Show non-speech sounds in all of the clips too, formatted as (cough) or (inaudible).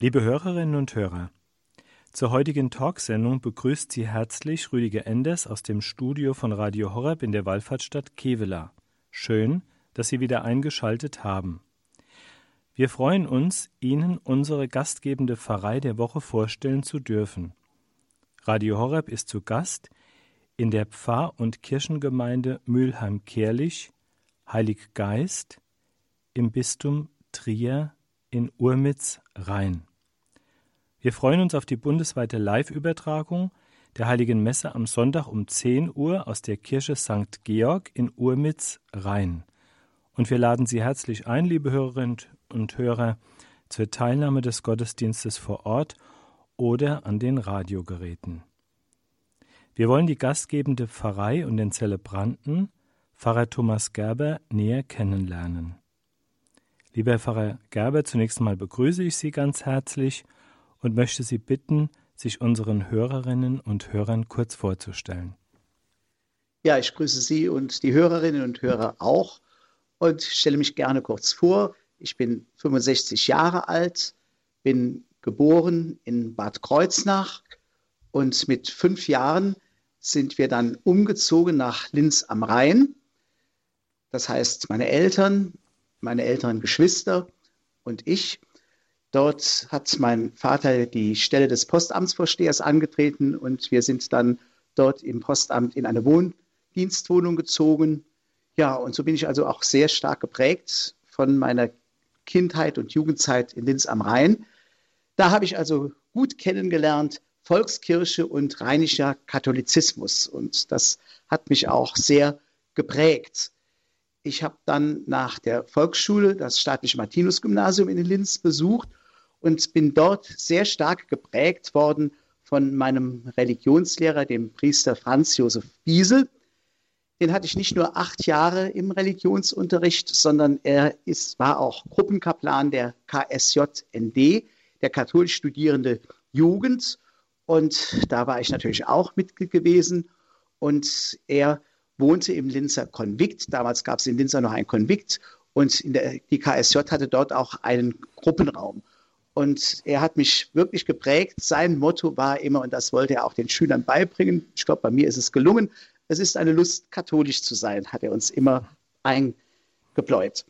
Liebe Hörerinnen und Hörer, zur heutigen Talksendung begrüßt Sie herzlich Rüdiger Enders aus dem Studio von Radio Horeb in der Wallfahrtsstadt Kevela. Schön, dass Sie wieder eingeschaltet haben. Wir freuen uns, Ihnen unsere gastgebende Pfarrei der Woche vorstellen zu dürfen. Radio Horeb ist zu Gast in der Pfarr- und Kirchengemeinde Mülheim-Kerlich, Heilig Geist, im Bistum Trier in Urmitz-Rhein. Wir freuen uns auf die bundesweite Live-Übertragung der Heiligen Messe am Sonntag um 10 Uhr aus der Kirche St. Georg in Urmitz-Rhein. Und wir laden Sie herzlich ein, liebe Hörerinnen und Hörer, zur Teilnahme des Gottesdienstes vor Ort oder an den Radiogeräten. Wir wollen die gastgebende Pfarrei und den Zelebranten, Pfarrer Thomas Gerber, näher kennenlernen. Lieber Pfarrer Gerber, zunächst einmal begrüße ich Sie ganz herzlich und möchte Sie bitten, sich unseren Hörerinnen und Hörern kurz vorzustellen. Ja, ich grüße Sie und die Hörerinnen und Hörer auch und stelle mich gerne kurz vor. Ich bin 65 Jahre alt, bin geboren in Bad Kreuznach und mit fünf Jahren sind wir dann umgezogen nach Linz am Rhein. Das heißt, meine Eltern, meine älteren Geschwister und ich. Dort hat mein Vater die Stelle des Postamtsvorstehers angetreten und wir sind dann dort im Postamt in eine Wohndienstwohnung gezogen. Ja, und so bin ich also auch sehr stark geprägt von meiner Kindheit und Jugendzeit in Linz am Rhein. Da habe ich also gut kennengelernt Volkskirche und rheinischer Katholizismus. Und das hat mich auch sehr geprägt. Ich habe dann nach der Volksschule das staatliche Martinus-Gymnasium in Linz besucht und bin dort sehr stark geprägt worden von meinem Religionslehrer, dem Priester Franz Josef Biesel, den hatte ich nicht nur acht Jahre im Religionsunterricht, sondern er ist, war auch Gruppenkaplan der KSJND, der katholisch studierende Jugend. Und da war ich natürlich auch Mitglied gewesen. Und er wohnte im Linzer Konvikt. Damals gab es in Linzer noch ein Konvikt. Und der, die KSJ hatte dort auch einen Gruppenraum. Und er hat mich wirklich geprägt. Sein Motto war immer, und das wollte er auch den Schülern beibringen, ich glaube, bei mir ist es gelungen, es ist eine Lust, katholisch zu sein, hat er uns immer eingebläut.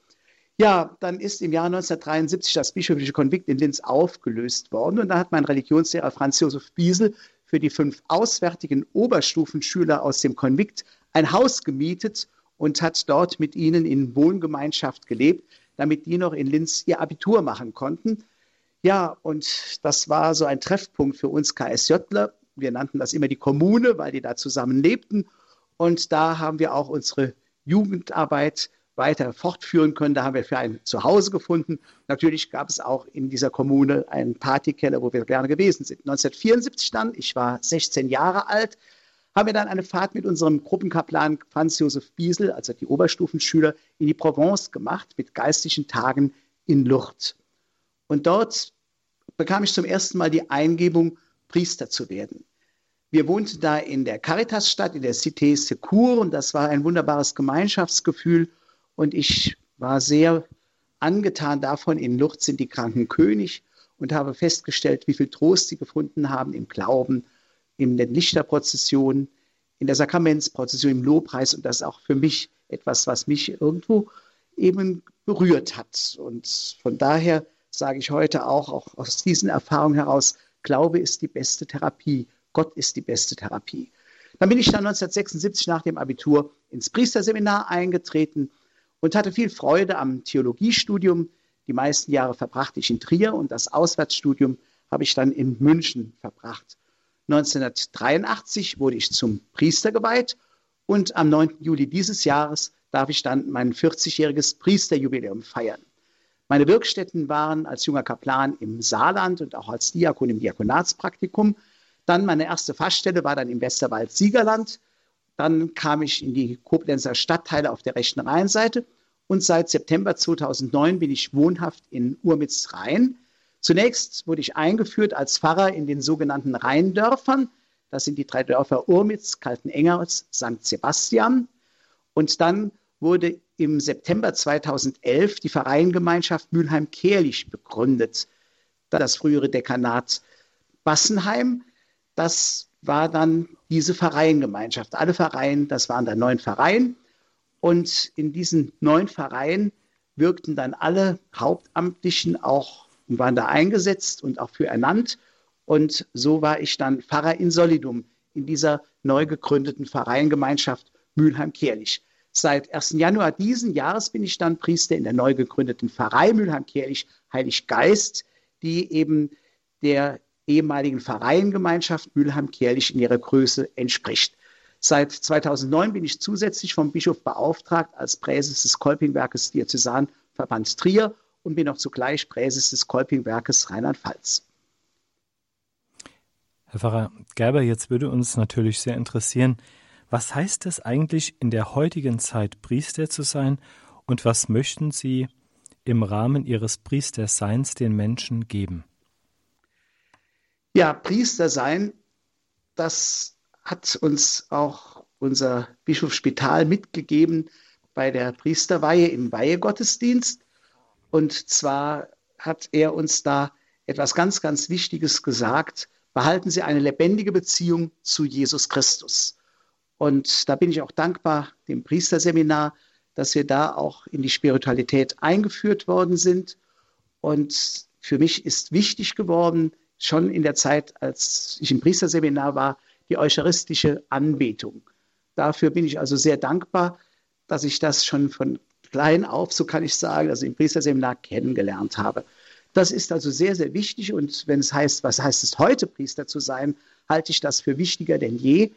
Ja, dann ist im Jahr 1973 das bischöfliche Konvikt in Linz aufgelöst worden und da hat mein Religionslehrer Franz Josef Biesel für die fünf auswärtigen Oberstufenschüler aus dem Konvikt ein Haus gemietet und hat dort mit ihnen in Wohngemeinschaft gelebt, damit die noch in Linz ihr Abitur machen konnten. Ja, und das war so ein Treffpunkt für uns KSJler. Wir nannten das immer die Kommune, weil die da zusammen lebten. Und da haben wir auch unsere Jugendarbeit weiter fortführen können. Da haben wir für ein Zuhause gefunden. Natürlich gab es auch in dieser Kommune einen Partykeller, wo wir gerne gewesen sind. 1974 dann, ich war 16 Jahre alt, haben wir dann eine Fahrt mit unserem Gruppenkaplan Franz Josef Biesel, also die Oberstufenschüler, in die Provence gemacht mit geistlichen Tagen in Lourdes. Und dort bekam ich zum ersten Mal die Eingebung, Priester zu werden. Wir wohnten da in der Caritasstadt, in der Cité Secours und das war ein wunderbares Gemeinschaftsgefühl und ich war sehr angetan davon. In Lourdes sind die Kranken König und habe festgestellt, wie viel Trost sie gefunden haben im Glauben, in den Lichterprozessionen, in der Sakramentsprozession, im Lobpreis und das ist auch für mich etwas, was mich irgendwo eben berührt hat. Und von daher sage ich heute auch, auch aus diesen Erfahrungen heraus, Glaube ist die beste Therapie Gott ist die beste Therapie. Dann bin ich dann 1976 nach dem Abitur ins Priesterseminar eingetreten und hatte viel Freude am Theologiestudium. Die meisten Jahre verbrachte ich in Trier und das Auswärtsstudium habe ich dann in München verbracht. 1983 wurde ich zum Priester geweiht und am 9. Juli dieses Jahres darf ich dann mein 40-jähriges Priesterjubiläum feiern. Meine Wirkstätten waren als junger Kaplan im Saarland und auch als Diakon im Diakonatspraktikum. Dann meine erste Faststelle war dann im Westerwald-Siegerland. Dann kam ich in die Koblenzer Stadtteile auf der rechten Rheinseite und seit September 2009 bin ich wohnhaft in Urmitz-Rhein. Zunächst wurde ich eingeführt als Pfarrer in den sogenannten Rheindörfern. Das sind die drei Dörfer Urmitz, Kaltenengers, St. Sebastian. Und dann wurde im September 2011 die Vereinsgemeinschaft Mülheim-Kehrlich begründet. das frühere Dekanat Bassenheim. Das war dann diese Vereingemeinschaft. Alle Vereine, das waren dann neun Vereine. Und in diesen neun Vereinen wirkten dann alle Hauptamtlichen auch und waren da eingesetzt und auch für ernannt. Und so war ich dann Pfarrer in Solidum in dieser neu gegründeten Vereingemeinschaft Mülheim-Kierlich. Seit 1. Januar diesen Jahres bin ich dann Priester in der neu gegründeten Pfarrei Mülheim-Kierlich Heilig Geist, die eben der ehemaligen Pfarreiengemeinschaft Mülheim-Kierlich in ihrer Größe entspricht. Seit 2009 bin ich zusätzlich vom Bischof beauftragt als Präses des Kolpingwerkes Diözesanverbands Trier und bin auch zugleich Präses des Kolpingwerkes Rheinland-Pfalz. Herr Pfarrer Gerber, jetzt würde uns natürlich sehr interessieren, was heißt es eigentlich in der heutigen Zeit Priester zu sein und was möchten Sie im Rahmen Ihres Priesterseins den Menschen geben? Ja, Priester sein, das hat uns auch unser Bischof Spital mitgegeben bei der Priesterweihe im Weihegottesdienst. Und zwar hat er uns da etwas ganz, ganz Wichtiges gesagt. Behalten Sie eine lebendige Beziehung zu Jesus Christus. Und da bin ich auch dankbar dem Priesterseminar, dass wir da auch in die Spiritualität eingeführt worden sind. Und für mich ist wichtig geworden, schon in der Zeit, als ich im Priesterseminar war, die eucharistische Anbetung. Dafür bin ich also sehr dankbar, dass ich das schon von klein auf, so kann ich sagen, also im Priesterseminar kennengelernt habe. Das ist also sehr, sehr wichtig. Und wenn es heißt, was heißt es heute, Priester zu sein, halte ich das für wichtiger denn je.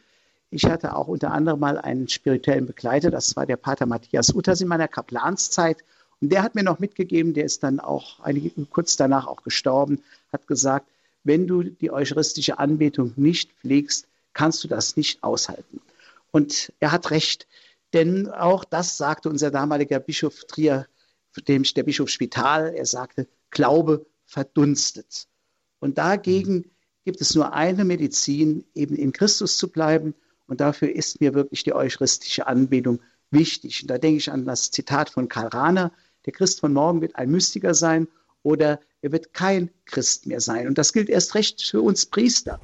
Ich hatte auch unter anderem mal einen spirituellen Begleiter, das war der Pater Matthias Utters in meiner Kaplanszeit. Und der hat mir noch mitgegeben, der ist dann auch einige, kurz danach auch gestorben, hat gesagt, wenn du die eucharistische Anbetung nicht pflegst, kannst du das nicht aushalten. Und er hat recht, denn auch das sagte unser damaliger Bischof Trier, dem der Bischof Spital, er sagte, Glaube verdunstet. Und dagegen gibt es nur eine Medizin, eben in Christus zu bleiben und dafür ist mir wirklich die eucharistische Anbetung wichtig. Und da denke ich an das Zitat von Karl Rahner, der Christ von morgen wird ein Mystiker sein oder er wird kein Christ mehr sein. Und das gilt erst recht für uns Priester.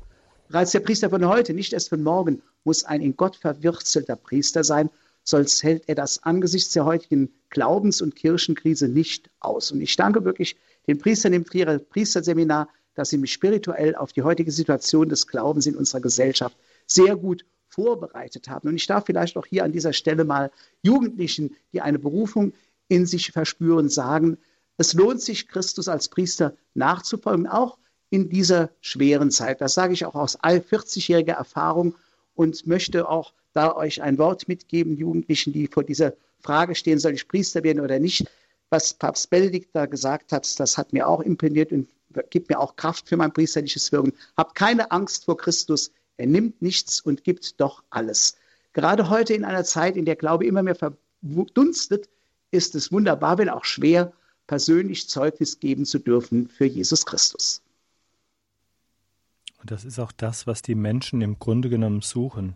Bereits der Priester von heute, nicht erst von morgen, muss ein in Gott verwurzelter Priester sein, sonst hält er das angesichts der heutigen Glaubens- und Kirchenkrise nicht aus. Und ich danke wirklich den Priestern im Trierer Priesterseminar, dass sie mich spirituell auf die heutige Situation des Glaubens in unserer Gesellschaft sehr gut vorbereitet haben. Und ich darf vielleicht auch hier an dieser Stelle mal Jugendlichen, die eine Berufung in sich verspüren, sagen, es lohnt sich, Christus als Priester nachzufolgen, auch in dieser schweren Zeit. Das sage ich auch aus 40-jähriger Erfahrung und möchte auch da euch ein Wort mitgeben, Jugendlichen, die vor dieser Frage stehen, soll ich Priester werden oder nicht. Was Papst Benedikt da gesagt hat, das hat mir auch imponiert und gibt mir auch Kraft für mein priesterliches Wirken. Habt keine Angst vor Christus, er nimmt nichts und gibt doch alles. Gerade heute in einer Zeit, in der Glaube immer mehr verdunstet, ist es wunderbar, wenn auch schwer, persönlich Zeugnis geben zu dürfen für Jesus Christus. Und das ist auch das, was die Menschen im Grunde genommen suchen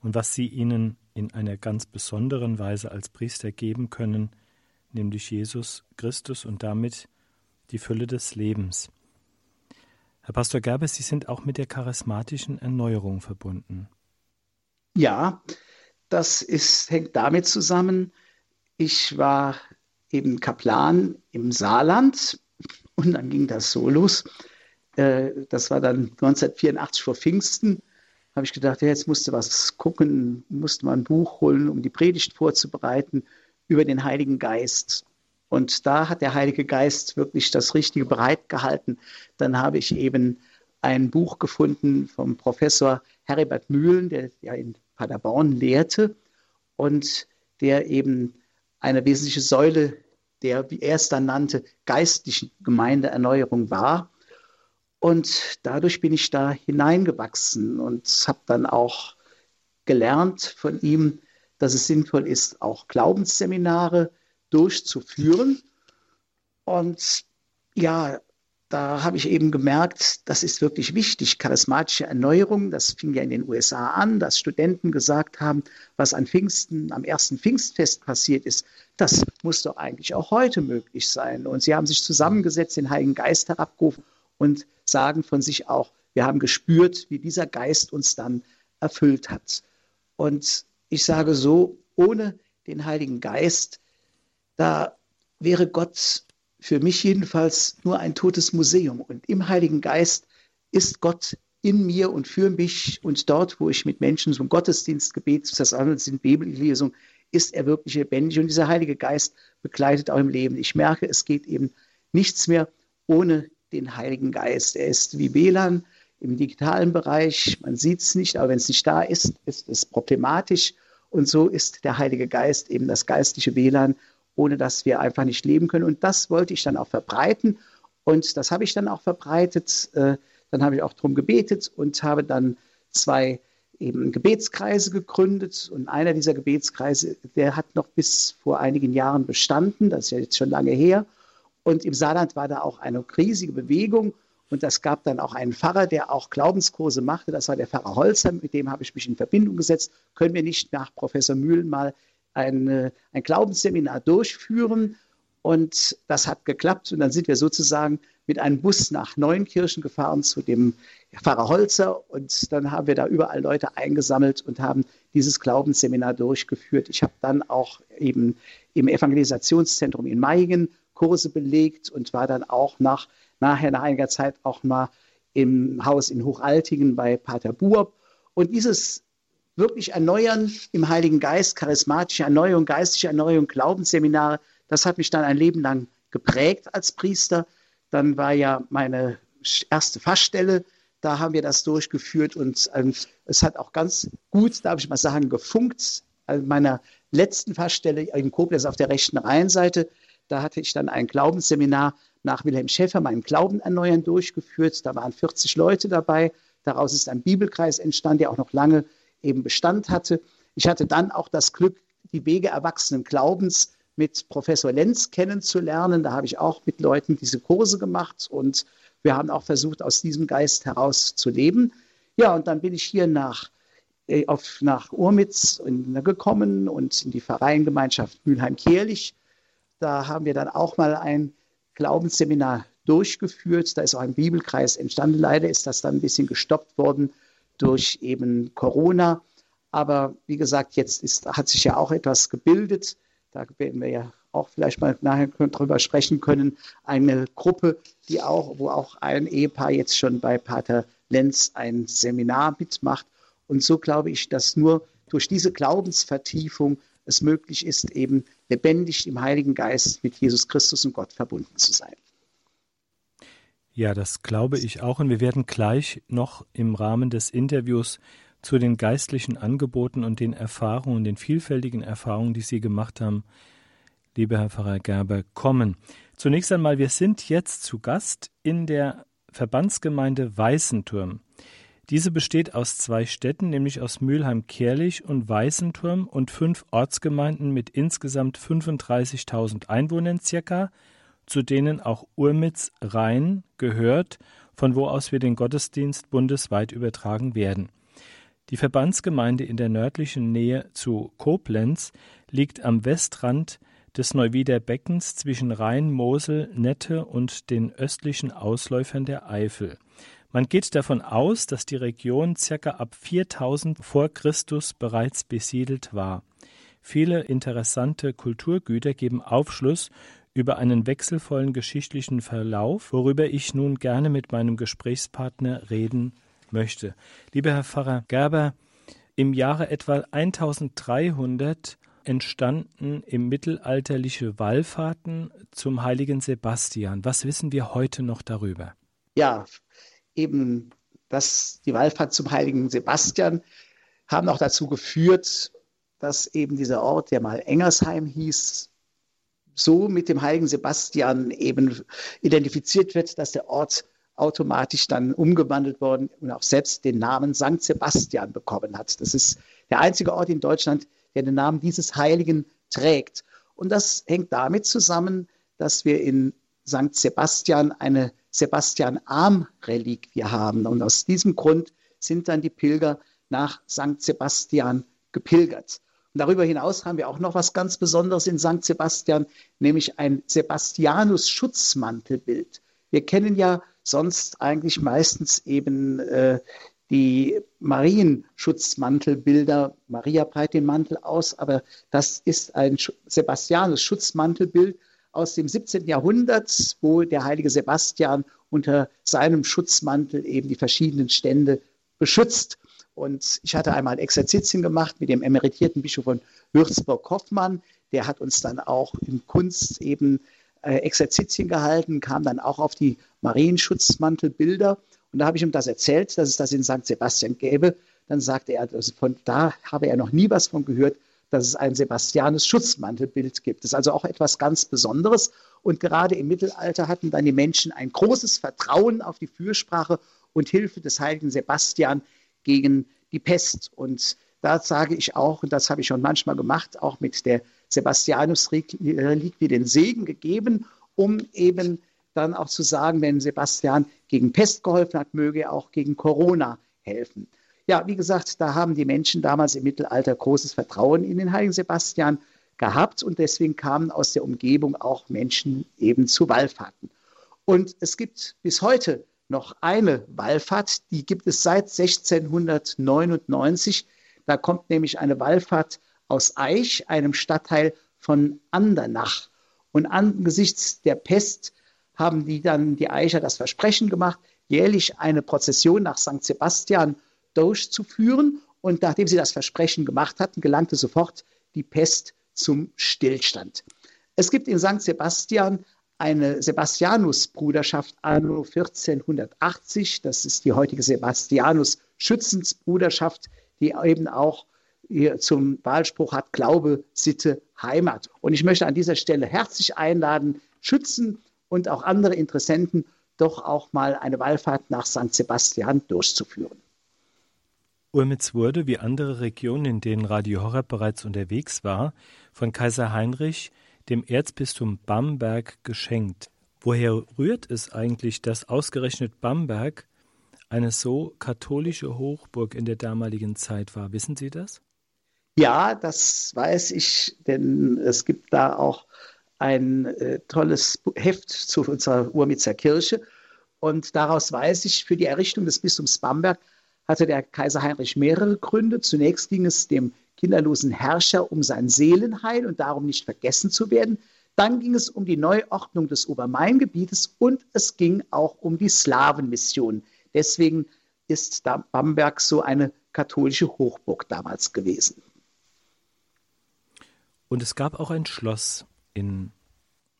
und was sie ihnen in einer ganz besonderen Weise als Priester geben können, nämlich Jesus Christus und damit die Fülle des Lebens. Herr Pastor Gerber, Sie sind auch mit der charismatischen Erneuerung verbunden. Ja, das ist, hängt damit zusammen, ich war eben Kaplan im Saarland und dann ging das so los. Äh, das war dann 1984 vor Pfingsten. Habe ich gedacht, ja, jetzt musste was gucken, musste mal ein Buch holen, um die Predigt vorzubereiten über den Heiligen Geist. Und da hat der Heilige Geist wirklich das Richtige bereitgehalten. Dann habe ich eben ein Buch gefunden vom Professor Heribert Mühlen, der ja in Paderborn lehrte und der eben eine wesentliche Säule der, wie er es dann nannte, geistlichen Gemeindeerneuerung war. Und dadurch bin ich da hineingewachsen und habe dann auch gelernt von ihm, dass es sinnvoll ist, auch Glaubensseminare durchzuführen. Und ja, da habe ich eben gemerkt, das ist wirklich wichtig, charismatische Erneuerung. Das fing ja in den USA an, dass Studenten gesagt haben, was an Pfingsten, am ersten Pfingstfest passiert ist, das muss doch eigentlich auch heute möglich sein. Und sie haben sich zusammengesetzt, den Heiligen Geist herabgerufen und sagen von sich auch, wir haben gespürt, wie dieser Geist uns dann erfüllt hat. Und ich sage so, ohne den Heiligen Geist, da wäre Gott für mich jedenfalls nur ein totes Museum. Und im Heiligen Geist ist Gott in mir und für mich und dort, wo ich mit Menschen zum Gottesdienst, Gebet, sind Bibellesung, ist er wirklich lebendig. Und dieser Heilige Geist begleitet auch im Leben. Ich merke, es geht eben nichts mehr ohne den Heiligen Geist. Er ist wie WLAN im digitalen Bereich. Man sieht es nicht, aber wenn es nicht da ist, ist es problematisch. Und so ist der Heilige Geist eben das geistliche WLAN, ohne dass wir einfach nicht leben können. Und das wollte ich dann auch verbreiten. Und das habe ich dann auch verbreitet. Äh, dann habe ich auch darum gebetet und habe dann zwei eben Gebetskreise gegründet. Und einer dieser Gebetskreise, der hat noch bis vor einigen Jahren bestanden. Das ist ja jetzt schon lange her. Und im Saarland war da auch eine riesige Bewegung. Und das gab dann auch einen Pfarrer, der auch Glaubenskurse machte. Das war der Pfarrer Holzer. Mit dem habe ich mich in Verbindung gesetzt. Können wir nicht nach Professor Mühlen mal ein, äh, ein Glaubensseminar durchführen? Und das hat geklappt. Und dann sind wir sozusagen mit einem Bus nach Neunkirchen gefahren zu dem Pfarrer Holzer. Und dann haben wir da überall Leute eingesammelt und haben dieses Glaubensseminar durchgeführt. Ich habe dann auch eben im Evangelisationszentrum in Meigen Kurse belegt und war dann auch nach nachher nach einiger Zeit auch mal im Haus in Hochaltingen bei Pater Buob. Und dieses wirklich Erneuern im Heiligen Geist, charismatische Erneuerung, geistliche Erneuerung, Glaubensseminare, das hat mich dann ein Leben lang geprägt als Priester. Dann war ja meine erste Faststelle, da haben wir das durchgeführt und ähm, es hat auch ganz gut, darf ich mal sagen, gefunkt. An meiner letzten Faststelle in Koblenz auf der rechten Rheinseite, da hatte ich dann ein Glaubensseminar nach Wilhelm Schäffer meinen Glauben erneuern durchgeführt. Da waren 40 Leute dabei. Daraus ist ein Bibelkreis entstanden, der auch noch lange eben Bestand hatte. Ich hatte dann auch das Glück, die Wege erwachsenen Glaubens mit Professor Lenz kennenzulernen. Da habe ich auch mit Leuten diese Kurse gemacht und wir haben auch versucht, aus diesem Geist heraus zu leben. Ja, und dann bin ich hier nach, äh, auf, nach Urmitz gekommen und in die Vereinsgemeinschaft Mülheim-Kierlich. Da haben wir dann auch mal ein Glaubensseminar durchgeführt. Da ist auch ein Bibelkreis entstanden. Leider ist das dann ein bisschen gestoppt worden durch eben Corona. Aber wie gesagt, jetzt ist, hat sich ja auch etwas gebildet. Da werden wir ja auch vielleicht mal nachher drüber sprechen können. Eine Gruppe, die auch, wo auch ein Ehepaar jetzt schon bei Pater Lenz ein Seminar mitmacht. Und so glaube ich, dass nur durch diese Glaubensvertiefung es möglich ist, eben lebendig im Heiligen Geist mit Jesus Christus und Gott verbunden zu sein. Ja, das glaube ich auch. Und wir werden gleich noch im Rahmen des Interviews zu den geistlichen Angeboten und den Erfahrungen, den vielfältigen Erfahrungen, die Sie gemacht haben, lieber Herr Pfarrer Gerber, kommen. Zunächst einmal, wir sind jetzt zu Gast in der Verbandsgemeinde Weißenturm. Diese besteht aus zwei Städten, nämlich aus Mülheim-Kärlich und Weißenturm und fünf Ortsgemeinden mit insgesamt 35.000 Einwohnern circa, zu denen auch Urmitz Rhein gehört, von wo aus wir den Gottesdienst bundesweit übertragen werden. Die Verbandsgemeinde in der nördlichen Nähe zu Koblenz liegt am Westrand des Neuwieder Beckens zwischen Rhein, Mosel, Nette und den östlichen Ausläufern der Eifel. Man geht davon aus, dass die Region circa ab 4000 vor Christus bereits besiedelt war. Viele interessante Kulturgüter geben Aufschluss über einen wechselvollen geschichtlichen Verlauf, worüber ich nun gerne mit meinem Gesprächspartner reden möchte. Lieber Herr Pfarrer Gerber, im Jahre etwa 1300 entstanden im mittelalterliche Wallfahrten zum heiligen Sebastian. Was wissen wir heute noch darüber? Ja, eben das, die Wallfahrt zum heiligen Sebastian haben auch dazu geführt, dass eben dieser Ort, der mal Engersheim hieß, so mit dem heiligen Sebastian eben identifiziert wird, dass der Ort automatisch dann umgewandelt worden und auch selbst den Namen St. Sebastian bekommen hat. Das ist der einzige Ort in Deutschland, der den Namen dieses Heiligen trägt. Und das hängt damit zusammen, dass wir in St. Sebastian eine Sebastian-Arm-Reliquie haben. Und aus diesem Grund sind dann die Pilger nach St. Sebastian gepilgert. Und darüber hinaus haben wir auch noch was ganz Besonderes in St. Sebastian, nämlich ein Sebastianus-Schutzmantelbild. Wir kennen ja sonst eigentlich meistens eben äh, die Marienschutzmantelbilder. Maria breitet den Mantel aus, aber das ist ein Sebastianus Schutzmantelbild aus dem 17. Jahrhundert, wo der heilige Sebastian unter seinem Schutzmantel eben die verschiedenen Stände beschützt. Und ich hatte einmal Exerzitien gemacht mit dem emeritierten Bischof von Würzburg-Hoffmann. Der hat uns dann auch in Kunst eben äh, Exerzitien gehalten, kam dann auch auf die Marienschutzmantelbilder. Und da habe ich ihm das erzählt, dass es das in St. Sebastian gäbe. Dann sagte er, also von da habe er noch nie was von gehört, dass es ein Sebastianus Schutzmantelbild gibt. Das ist also auch etwas ganz Besonderes. Und gerade im Mittelalter hatten dann die Menschen ein großes Vertrauen auf die Fürsprache und Hilfe des heiligen Sebastian gegen die Pest. Und da sage ich auch, und das habe ich schon manchmal gemacht, auch mit der Sebastianus-Reliquie den Segen gegeben, um eben dann auch zu sagen, wenn Sebastian gegen Pest geholfen hat, möge er auch gegen Corona helfen. Ja, wie gesagt, da haben die Menschen damals im Mittelalter großes Vertrauen in den heiligen Sebastian gehabt und deswegen kamen aus der Umgebung auch Menschen eben zu Wallfahrten. Und es gibt bis heute noch eine Wallfahrt, die gibt es seit 1699. Da kommt nämlich eine Wallfahrt aus Eich, einem Stadtteil von Andernach. Und angesichts der Pest haben die dann die Eicher das Versprechen gemacht, jährlich eine Prozession nach St. Sebastian durchzuführen. Und nachdem sie das Versprechen gemacht hatten, gelangte sofort die Pest zum Stillstand. Es gibt in St. Sebastian eine Sebastianus-Bruderschaft anno 1480. Das ist die heutige Sebastianus-Schützensbruderschaft, die eben auch zum Wahlspruch hat Glaube, Sitte, Heimat. Und ich möchte an dieser Stelle herzlich einladen, Schützen und auch andere Interessenten doch auch mal eine Wallfahrt nach St. Sebastian durchzuführen. Urmitz wurde, wie andere Regionen, in denen Radio Horeb bereits unterwegs war, von Kaiser Heinrich dem Erzbistum Bamberg geschenkt. Woher rührt es eigentlich, dass ausgerechnet Bamberg eine so katholische Hochburg in der damaligen Zeit war? Wissen Sie das? Ja, das weiß ich, denn es gibt da auch ein äh, tolles Heft zu unserer Urmitzer Kirche. Und daraus weiß ich, für die Errichtung des Bistums Bamberg hatte der Kaiser Heinrich mehrere Gründe. Zunächst ging es dem kinderlosen Herrscher um sein Seelenheil und darum nicht vergessen zu werden. Dann ging es um die Neuordnung des Obermaingebietes und es ging auch um die Slawenmission. Deswegen ist Bamberg so eine katholische Hochburg damals gewesen. Und es gab auch ein Schloss in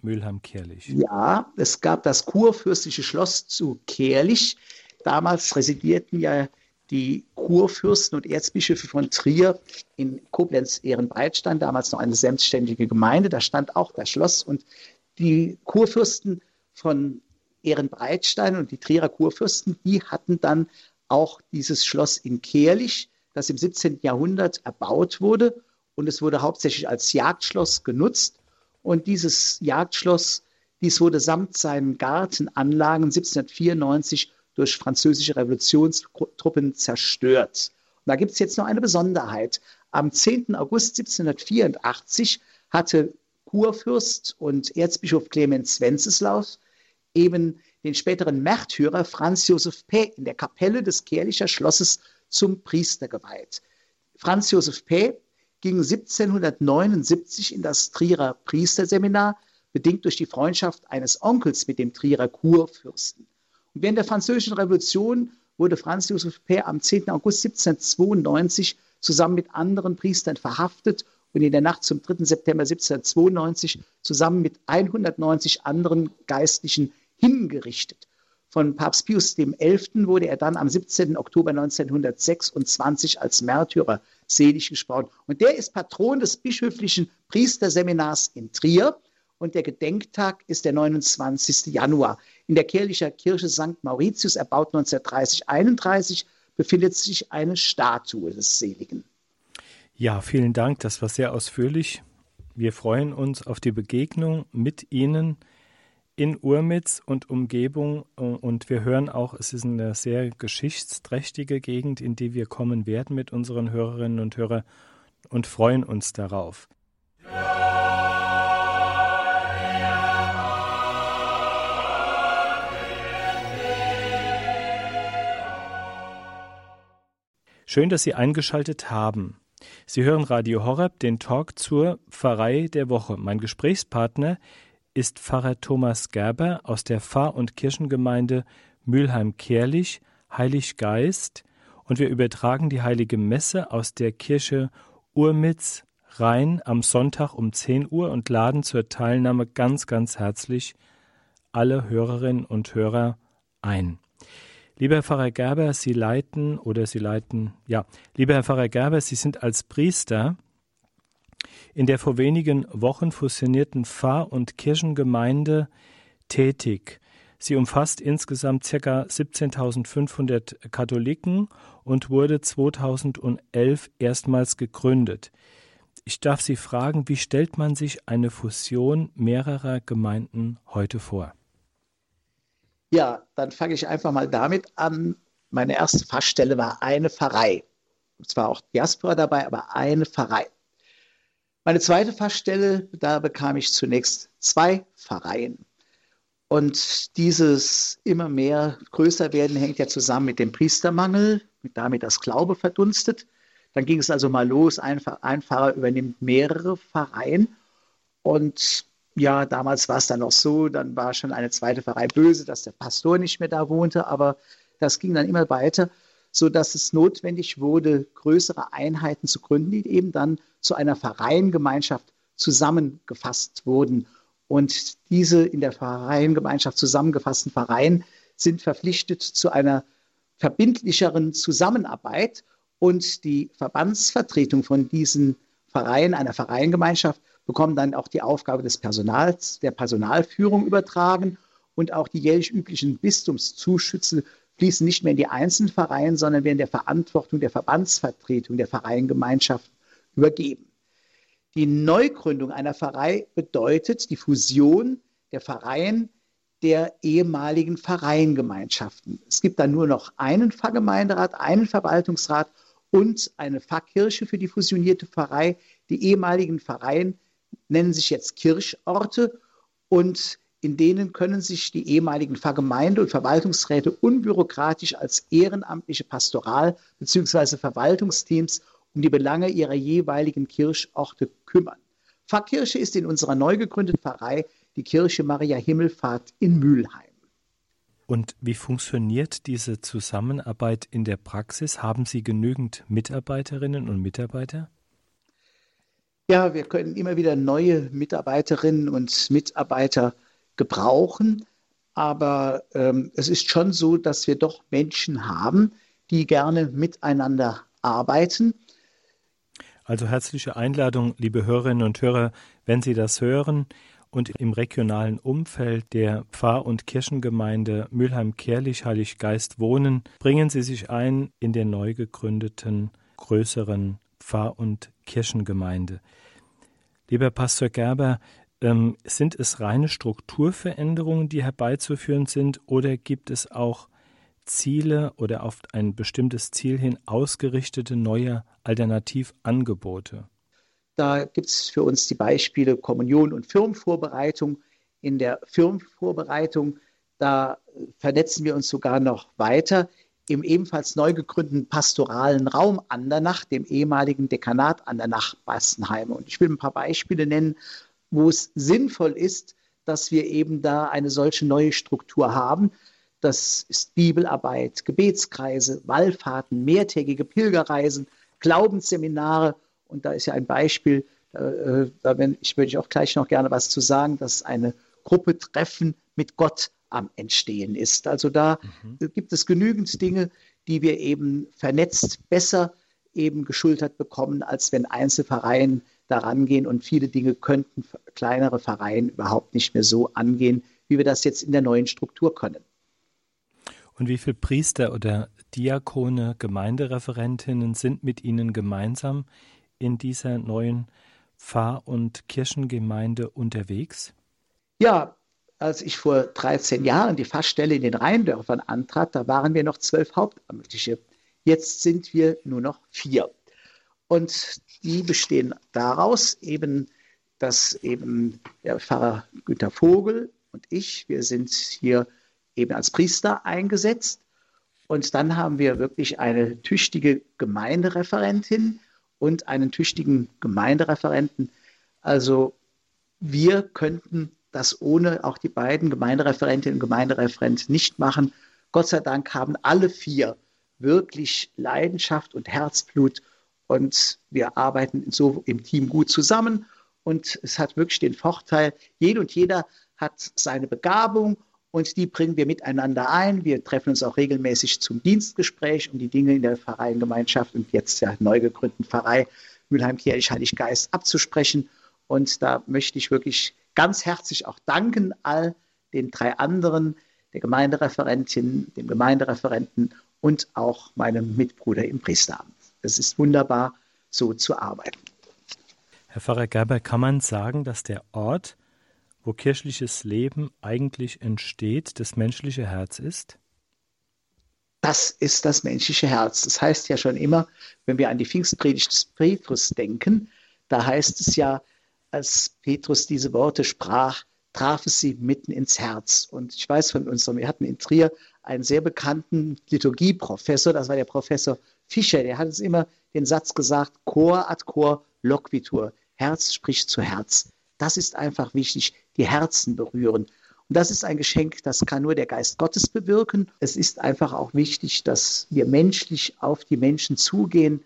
Mülheim-Kerlich. Ja, es gab das kurfürstliche Schloss zu Kerlich. Damals residierten ja die Kurfürsten und Erzbischöfe von Trier in Koblenz-Ehrenbreitstein, damals noch eine selbstständige Gemeinde. Da stand auch das Schloss und die Kurfürsten von Ehrenbreitstein und die Trierer Kurfürsten, die hatten dann auch dieses Schloss in Kerlich, das im 17. Jahrhundert erbaut wurde und es wurde hauptsächlich als Jagdschloss genutzt. Und dieses Jagdschloss, dies wurde samt seinen Gartenanlagen 1794 durch französische Revolutionstruppen zerstört. Und da gibt es jetzt noch eine Besonderheit. Am 10. August 1784 hatte Kurfürst und Erzbischof Clemens Wenceslaus eben den späteren Märtyrer Franz Josef Päh in der Kapelle des Kehrlicher Schlosses zum Priester geweiht. Franz Josef Päh ging 1779 in das Trierer Priesterseminar, bedingt durch die Freundschaft eines Onkels mit dem Trierer Kurfürsten. Während der Französischen Revolution wurde Franz Josef Pair am 10. August 1792 zusammen mit anderen Priestern verhaftet und in der Nacht zum 3. September 1792 zusammen mit 190 anderen Geistlichen hingerichtet. Von Papst Pius XI. wurde er dann am 17. Oktober 1926 als Märtyrer selig gesprochen. Und der ist Patron des bischöflichen Priesterseminars in Trier. Und der Gedenktag ist der 29. Januar. In der Kirchlicher Kirche St. Mauritius, erbaut 1930-31, befindet sich eine Statue des Seligen. Ja, vielen Dank. Das war sehr ausführlich. Wir freuen uns auf die Begegnung mit Ihnen in Urmitz und Umgebung und wir hören auch, es ist eine sehr geschichtsträchtige Gegend, in die wir kommen werden mit unseren Hörerinnen und Hörern und freuen uns darauf. Schön, dass Sie eingeschaltet haben. Sie hören Radio Horeb, den Talk zur Pfarrei der Woche. Mein Gesprächspartner ist Pfarrer Thomas Gerber aus der Pfarr- und Kirchengemeinde Mülheim-Kerlich, Heiliggeist, und wir übertragen die Heilige Messe aus der Kirche Urmitz Rhein am Sonntag um 10 Uhr und laden zur Teilnahme ganz, ganz herzlich alle Hörerinnen und Hörer ein. Lieber Herr Pfarrer Gerber, Sie leiten oder Sie leiten, ja, lieber Herr Pfarrer Gerber, Sie sind als Priester in der vor wenigen Wochen fusionierten Pfarr- und Kirchengemeinde tätig. Sie umfasst insgesamt ca. 17.500 Katholiken und wurde 2011 erstmals gegründet. Ich darf Sie fragen, wie stellt man sich eine Fusion mehrerer Gemeinden heute vor? Ja, dann fange ich einfach mal damit an. Meine erste Fachstelle war eine Pfarrei. Zwar auch Diaspora dabei, aber eine Pfarrei. Meine zweite Fachstelle, da bekam ich zunächst zwei Pfarreien. Und dieses immer mehr größer werden hängt ja zusammen mit dem Priestermangel, mit damit das Glaube verdunstet. Dann ging es also mal los, ein, ein Pfarrer übernimmt mehrere Pfarreien. Und ja, damals war es dann noch so, dann war schon eine zweite Pfarrei böse, dass der Pastor nicht mehr da wohnte, aber das ging dann immer weiter, sodass es notwendig wurde, größere Einheiten zu gründen, die eben dann zu einer Pfarreiengemeinschaft zusammengefasst wurden. Und diese in der Pfarreiengemeinschaft zusammengefassten Pfarreien sind verpflichtet zu einer verbindlicheren Zusammenarbeit und die Verbandsvertretung von diesen Vereinen, einer Vereinsgemeinschaft, bekommen dann auch die Aufgabe des Personals, der Personalführung übertragen und auch die jährlich üblichen Bistumszuschüsse fließen nicht mehr in die einzelnen Vereine, sondern werden der Verantwortung der Verbandsvertretung der Vereingemeinschaft übergeben. Die Neugründung einer Pfarrei bedeutet die Fusion der Pfarreien der ehemaligen Vereingemeinschaften. Es gibt dann nur noch einen Pfarrgemeinderat, einen Verwaltungsrat und eine Pfarrkirche für die fusionierte Pfarrei. Die ehemaligen Pfarreien nennen sich jetzt Kirchorte und in denen können sich die ehemaligen Pfarrgemeinde und Verwaltungsräte unbürokratisch als ehrenamtliche Pastoral- bzw. Verwaltungsteams um die Belange ihrer jeweiligen Kirchorte kümmern. Pfarrkirche ist in unserer neu gegründeten Pfarrei die Kirche Maria Himmelfahrt in Mülheim. Und wie funktioniert diese Zusammenarbeit in der Praxis? Haben Sie genügend Mitarbeiterinnen und Mitarbeiter? Ja, wir können immer wieder neue Mitarbeiterinnen und Mitarbeiter gebrauchen, aber ähm, es ist schon so, dass wir doch Menschen haben, die gerne miteinander arbeiten. Also herzliche Einladung, liebe Hörerinnen und Hörer, wenn Sie das hören und im regionalen Umfeld der Pfarr- und Kirchengemeinde Mülheim-Kerlich-Heiliggeist wohnen, bringen Sie sich ein in den neu gegründeten größeren Pfarr- und Kirchengemeinde. Lieber Pastor Gerber, ähm, sind es reine Strukturveränderungen, die herbeizuführen sind, oder gibt es auch Ziele oder auf ein bestimmtes Ziel hin ausgerichtete neue Alternativangebote? Da gibt es für uns die Beispiele Kommunion und Firmenvorbereitung. In der Firmenvorbereitung, da vernetzen wir uns sogar noch weiter im ebenfalls neu gegründeten pastoralen Raum Andernach, dem ehemaligen Dekanat Andernach Bassenheim. Und ich will ein paar Beispiele nennen, wo es sinnvoll ist, dass wir eben da eine solche neue Struktur haben. Das ist Bibelarbeit, Gebetskreise, Wallfahrten, mehrtägige Pilgerreisen, Glaubensseminare. Und da ist ja ein Beispiel, äh, da wenn, ich würde auch gleich noch gerne was zu sagen, dass eine Gruppe Treffen mit Gott am Entstehen ist. Also da mhm. gibt es genügend Dinge, die wir eben vernetzt besser eben geschultert bekommen, als wenn Einzelvereine daran gehen und viele Dinge könnten kleinere Vereine überhaupt nicht mehr so angehen, wie wir das jetzt in der neuen Struktur können. Und wie viele Priester oder Diakone, Gemeindereferentinnen sind mit Ihnen gemeinsam in dieser neuen Pfarr- und Kirchengemeinde unterwegs? Ja, als ich vor 13 Jahren die Fachstelle in den Rheindörfern antrat, da waren wir noch zwölf Hauptamtliche. Jetzt sind wir nur noch vier. Und die bestehen daraus eben, dass eben der Pfarrer Günter Vogel und ich, wir sind hier eben als Priester eingesetzt. Und dann haben wir wirklich eine tüchtige Gemeindereferentin und einen tüchtigen Gemeindereferenten. Also wir könnten das ohne auch die beiden Gemeindereferentinnen und Gemeindereferenten nicht machen. Gott sei Dank haben alle vier wirklich Leidenschaft und Herzblut und wir arbeiten so im Team gut zusammen und es hat wirklich den Vorteil, jeder und jeder hat seine Begabung und die bringen wir miteinander ein. Wir treffen uns auch regelmäßig zum Dienstgespräch, um die Dinge in der Vereinsgemeinschaft und jetzt ja neu gegründeten Pfarrei Mülheim Kirch Heilig Geist abzusprechen. Und da möchte ich wirklich ganz herzlich auch danken all den drei anderen, der Gemeindereferentin, dem Gemeindereferenten und auch meinem Mitbruder im Priesteramt. Es ist wunderbar, so zu arbeiten. Herr Pfarrer Gerber, kann man sagen, dass der Ort, wo kirchliches Leben eigentlich entsteht, das menschliche Herz ist? Das ist das menschliche Herz. Das heißt ja schon immer, wenn wir an die Pfingstpredigt des Petrus denken, da heißt es ja, als Petrus diese Worte sprach, traf es sie mitten ins Herz. Und ich weiß von unserem, wir hatten in Trier einen sehr bekannten Liturgieprofessor, das war der Professor Fischer, der hat uns immer den Satz gesagt, Chor ad Chor loquitur, Herz spricht zu Herz. Das ist einfach wichtig, die Herzen berühren. Und das ist ein Geschenk, das kann nur der Geist Gottes bewirken. Es ist einfach auch wichtig, dass wir menschlich auf die Menschen zugehen.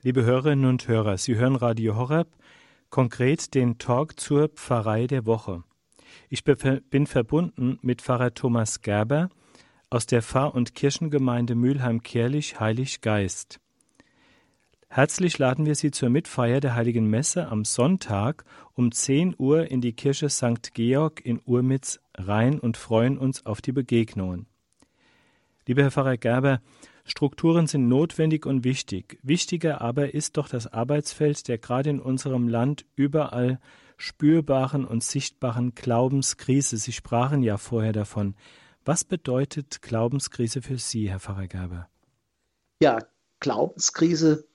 Liebe Hörerinnen und Hörer, Sie hören Radio Horeb, konkret den Talk zur Pfarrei der Woche. Ich bin verbunden mit Pfarrer Thomas Gerber aus der Pfarr- und Kirchengemeinde Mülheim-Kerlich Heilig Geist. Herzlich laden wir Sie zur Mitfeier der Heiligen Messe am Sonntag um 10 Uhr in die Kirche St. Georg in Urmitz rein und freuen uns auf die Begegnungen. Lieber Herr Pfarrer Gerber, Strukturen sind notwendig und wichtig. Wichtiger aber ist doch das Arbeitsfeld der gerade in unserem Land überall spürbaren und sichtbaren Glaubenskrise. Sie sprachen ja vorher davon. Was bedeutet Glaubenskrise für Sie, Herr Pfarrer Gerber? Ja, Glaubenskrise,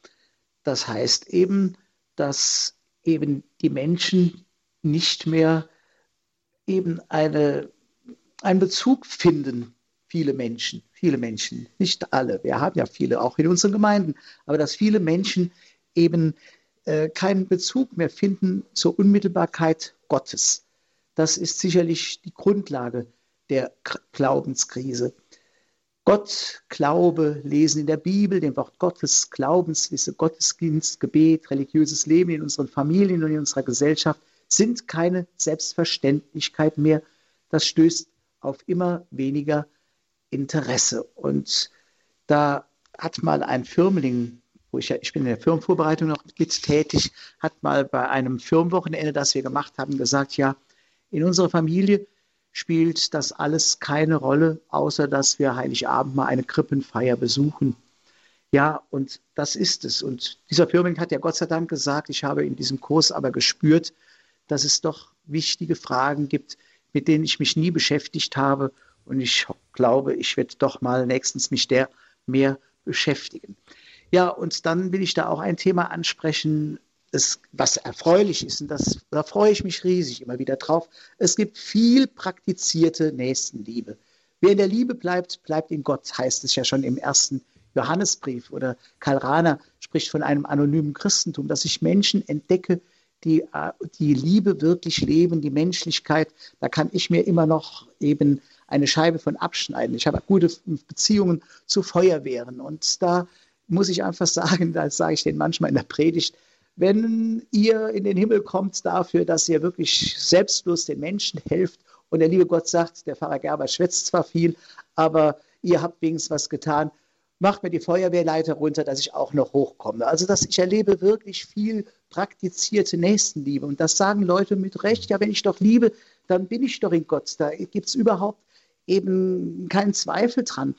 das heißt eben, dass eben die Menschen nicht mehr eben eine, einen Bezug finden viele Menschen, viele Menschen, nicht alle, wir haben ja viele auch in unseren Gemeinden, aber dass viele Menschen eben äh, keinen Bezug mehr finden zur Unmittelbarkeit Gottes. Das ist sicherlich die Grundlage der Glaubenskrise. Gott, Glaube, Lesen in der Bibel, dem Wort Gottes, Glaubenswisse, Gottesdienst, Gebet, religiöses Leben in unseren Familien und in unserer Gesellschaft sind keine Selbstverständlichkeit mehr. Das stößt auf immer weniger Interesse. Und da hat mal ein Firmling, wo ich ja, ich bin in der Firmenvorbereitung noch mit tätig, hat mal bei einem Firmenwochenende, das wir gemacht haben, gesagt, ja, in unserer Familie spielt das alles keine Rolle, außer dass wir Heiligabend mal eine Krippenfeier besuchen. Ja, und das ist es. Und dieser Firmling hat ja Gott sei Dank gesagt, ich habe in diesem Kurs aber gespürt, dass es doch wichtige Fragen gibt, mit denen ich mich nie beschäftigt habe und ich glaube, ich werde doch mal nächstens mich der mehr beschäftigen. Ja, und dann will ich da auch ein Thema ansprechen, das, was erfreulich ist. Und das, da freue ich mich riesig immer wieder drauf. Es gibt viel praktizierte Nächstenliebe. Wer in der Liebe bleibt, bleibt in Gott, heißt es ja schon im ersten Johannesbrief. Oder Karl Rahner spricht von einem anonymen Christentum, dass ich Menschen entdecke, die die Liebe wirklich leben, die Menschlichkeit. Da kann ich mir immer noch eben eine Scheibe von abschneiden. Ich habe gute Beziehungen zu Feuerwehren und da muss ich einfach sagen, das sage ich denen manchmal in der Predigt, wenn ihr in den Himmel kommt dafür, dass ihr wirklich selbstlos den Menschen helft und der liebe Gott sagt, der Pfarrer Gerber schwätzt zwar viel, aber ihr habt wenigstens was getan, macht mir die Feuerwehrleiter runter, dass ich auch noch hochkomme. Also dass ich erlebe wirklich viel praktizierte Nächstenliebe und das sagen Leute mit Recht, ja wenn ich doch liebe, dann bin ich doch in Gott. Da gibt es überhaupt eben keinen Zweifel dran.